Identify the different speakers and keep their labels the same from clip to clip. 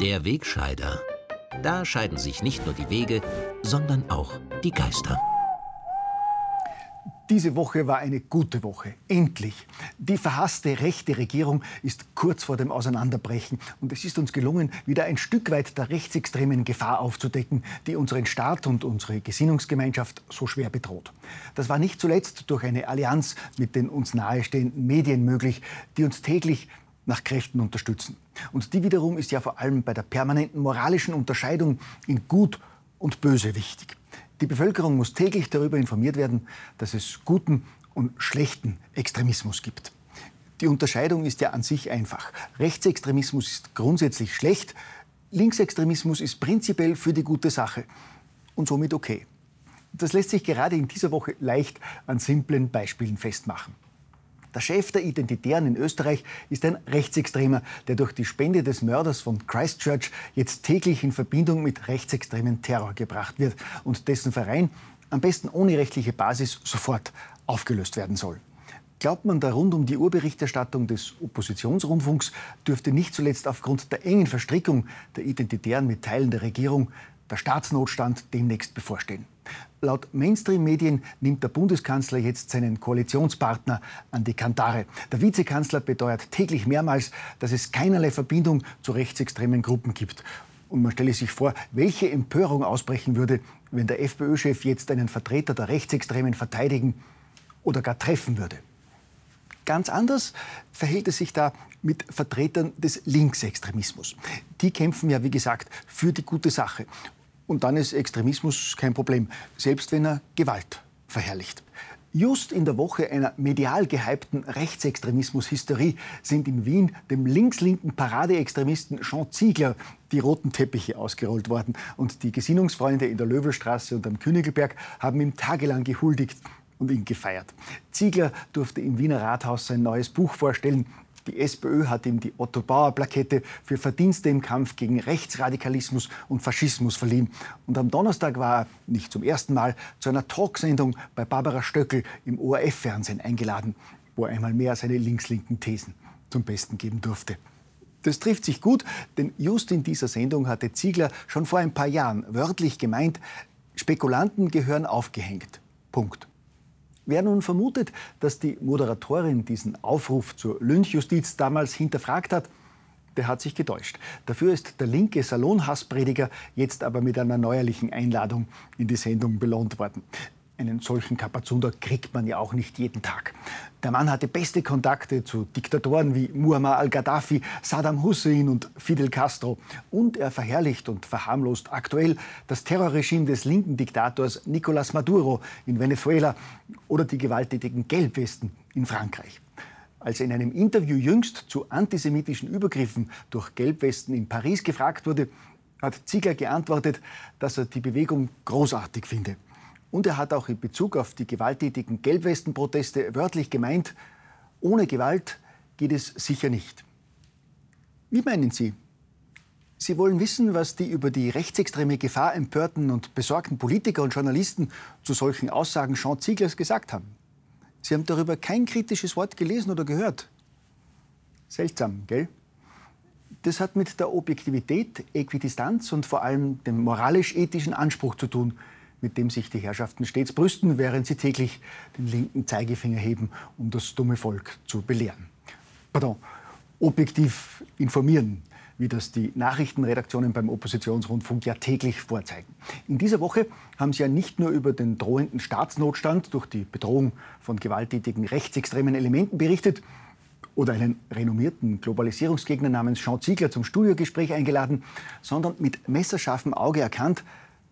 Speaker 1: Der Wegscheider. Da scheiden sich nicht nur die Wege, sondern auch die Geister.
Speaker 2: Diese Woche war eine gute Woche. Endlich. Die verhasste rechte Regierung ist kurz vor dem Auseinanderbrechen. Und es ist uns gelungen, wieder ein Stück weit der rechtsextremen Gefahr aufzudecken, die unseren Staat und unsere Gesinnungsgemeinschaft so schwer bedroht. Das war nicht zuletzt durch eine Allianz mit den uns nahestehenden Medien möglich, die uns täglich nach Kräften unterstützen. Und die wiederum ist ja vor allem bei der permanenten moralischen Unterscheidung in Gut und Böse wichtig. Die Bevölkerung muss täglich darüber informiert werden, dass es guten und schlechten Extremismus gibt. Die Unterscheidung ist ja an sich einfach. Rechtsextremismus ist grundsätzlich schlecht, Linksextremismus ist prinzipiell für die gute Sache und somit okay. Das lässt sich gerade in dieser Woche leicht an simplen Beispielen festmachen. Der Chef der Identitären in Österreich ist ein Rechtsextremer, der durch die Spende des Mörders von Christchurch jetzt täglich in Verbindung mit rechtsextremen Terror gebracht wird und dessen Verein am besten ohne rechtliche Basis sofort aufgelöst werden soll. Glaubt man, der rund um die Urberichterstattung des Oppositionsrundfunks dürfte nicht zuletzt aufgrund der engen Verstrickung der Identitären mit Teilen der Regierung der Staatsnotstand demnächst bevorstehen. Laut Mainstream-Medien nimmt der Bundeskanzler jetzt seinen Koalitionspartner an die Kantare. Der Vizekanzler beteuert täglich mehrmals, dass es keinerlei Verbindung zu rechtsextremen Gruppen gibt. Und man stelle sich vor, welche Empörung ausbrechen würde, wenn der FPÖ-Chef jetzt einen Vertreter der Rechtsextremen verteidigen oder gar treffen würde. Ganz anders verhält es sich da mit Vertretern des Linksextremismus. Die kämpfen ja, wie gesagt, für die gute Sache. Und dann ist Extremismus kein Problem, selbst wenn er Gewalt verherrlicht. Just in der Woche einer medial gehypten Rechtsextremismus-Hysterie sind in Wien dem links-linken Paradeextremisten Jean Ziegler die roten Teppiche ausgerollt worden. Und die Gesinnungsfreunde in der Löwelstraße und am Königelberg haben ihm tagelang gehuldigt und ihn gefeiert. Ziegler durfte im Wiener Rathaus sein neues Buch vorstellen. Die SPÖ hat ihm die Otto-Bauer-Plakette für Verdienste im Kampf gegen Rechtsradikalismus und Faschismus verliehen. Und am Donnerstag war er, nicht zum ersten Mal, zu einer Talksendung bei Barbara Stöckel im ORF-Fernsehen eingeladen, wo er einmal mehr seine links-linken Thesen zum Besten geben durfte. Das trifft sich gut, denn just in dieser Sendung hatte Ziegler schon vor ein paar Jahren wörtlich gemeint, Spekulanten gehören aufgehängt. Punkt. Wer nun vermutet, dass die Moderatorin diesen Aufruf zur Lynchjustiz damals hinterfragt hat, der hat sich getäuscht. Dafür ist der linke Salonhassprediger jetzt aber mit einer neuerlichen Einladung in die Sendung belohnt worden. Einen solchen Kapazunder kriegt man ja auch nicht jeden Tag. Der Mann hatte beste Kontakte zu Diktatoren wie Muammar al-Gaddafi, Saddam Hussein und Fidel Castro. Und er verherrlicht und verharmlost aktuell das Terrorregime des linken Diktators Nicolás Maduro in Venezuela oder die gewalttätigen Gelbwesten in Frankreich. Als er in einem Interview jüngst zu antisemitischen Übergriffen durch Gelbwesten in Paris gefragt wurde, hat Ziegler geantwortet, dass er die Bewegung großartig finde. Und er hat auch in Bezug auf die gewalttätigen Gelbwestenproteste wörtlich gemeint, ohne Gewalt geht es sicher nicht. Wie meinen Sie? Sie wollen wissen, was die über die rechtsextreme Gefahr empörten und besorgten Politiker und Journalisten zu solchen Aussagen Jean Zieglers gesagt haben. Sie haben darüber kein kritisches Wort gelesen oder gehört. Seltsam, gell? Das hat mit der Objektivität, Äquidistanz und vor allem dem moralisch-ethischen Anspruch zu tun, mit dem sich die Herrschaften stets brüsten, während sie täglich den linken Zeigefinger heben, um das dumme Volk zu belehren. Pardon, objektiv informieren, wie das die Nachrichtenredaktionen beim Oppositionsrundfunk ja täglich vorzeigen. In dieser Woche haben sie ja nicht nur über den drohenden Staatsnotstand durch die Bedrohung von gewalttätigen rechtsextremen Elementen berichtet oder einen renommierten Globalisierungsgegner namens Jean Ziegler zum Studiogespräch eingeladen, sondern mit messerscharfem Auge erkannt,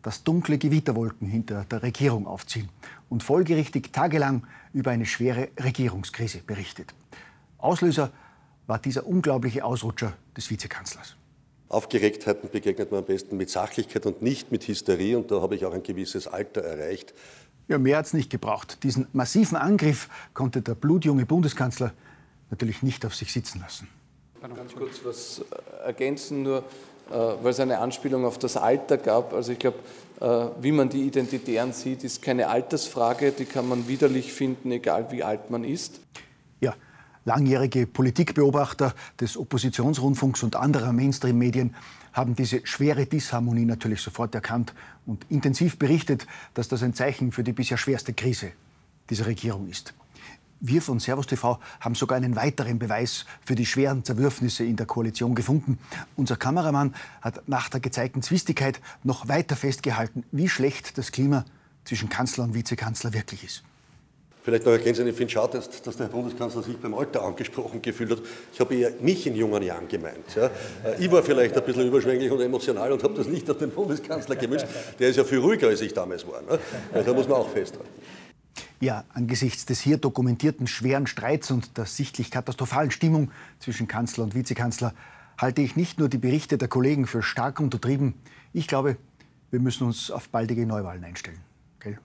Speaker 2: dass dunkle Gewitterwolken hinter der Regierung aufziehen und folgerichtig tagelang über eine schwere Regierungskrise berichtet. Auslöser war dieser unglaubliche Ausrutscher des Vizekanzlers.
Speaker 3: Aufgeregtheiten begegnet man am besten mit Sachlichkeit und nicht mit Hysterie. Und da habe ich auch ein gewisses Alter erreicht.
Speaker 2: Ja, mehr hat es nicht gebraucht. Diesen massiven Angriff konnte der blutjunge Bundeskanzler natürlich nicht auf sich sitzen lassen.
Speaker 4: Ganz kurz was ergänzen, nur äh, weil es eine Anspielung auf das Alter gab. Also ich glaube, äh, wie man die Identitären sieht, ist keine Altersfrage, die kann man widerlich finden, egal wie alt man ist.
Speaker 2: Ja, langjährige Politikbeobachter des Oppositionsrundfunks und anderer Mainstream-Medien haben diese schwere Disharmonie natürlich sofort erkannt und intensiv berichtet, dass das ein Zeichen für die bisher schwerste Krise dieser Regierung ist. Wir von Servus TV haben sogar einen weiteren Beweis für die schweren Zerwürfnisse in der Koalition gefunden. Unser Kameramann hat nach der gezeigten Zwistigkeit noch weiter festgehalten, wie schlecht das Klima zwischen Kanzler und Vizekanzler wirklich ist.
Speaker 3: Vielleicht noch ergänzen, ich finde schade, dass, der Bundeskanzler sich beim Alter angesprochen gefühlt hat. Ich habe eher mich in jungen Jahren gemeint. Ja. Äh, ich war vielleicht ein bisschen überschwänglich und emotional und habe das nicht auf den Bundeskanzler gemüßt. Der ist ja viel ruhiger, als ich damals war. Ne? Da muss man auch festhalten.
Speaker 2: Ja, angesichts des hier dokumentierten schweren Streits und der sichtlich katastrophalen Stimmung zwischen Kanzler und Vizekanzler halte ich nicht nur die Berichte der Kollegen für stark untertrieben. Ich glaube, wir müssen uns auf baldige Neuwahlen einstellen. Okay?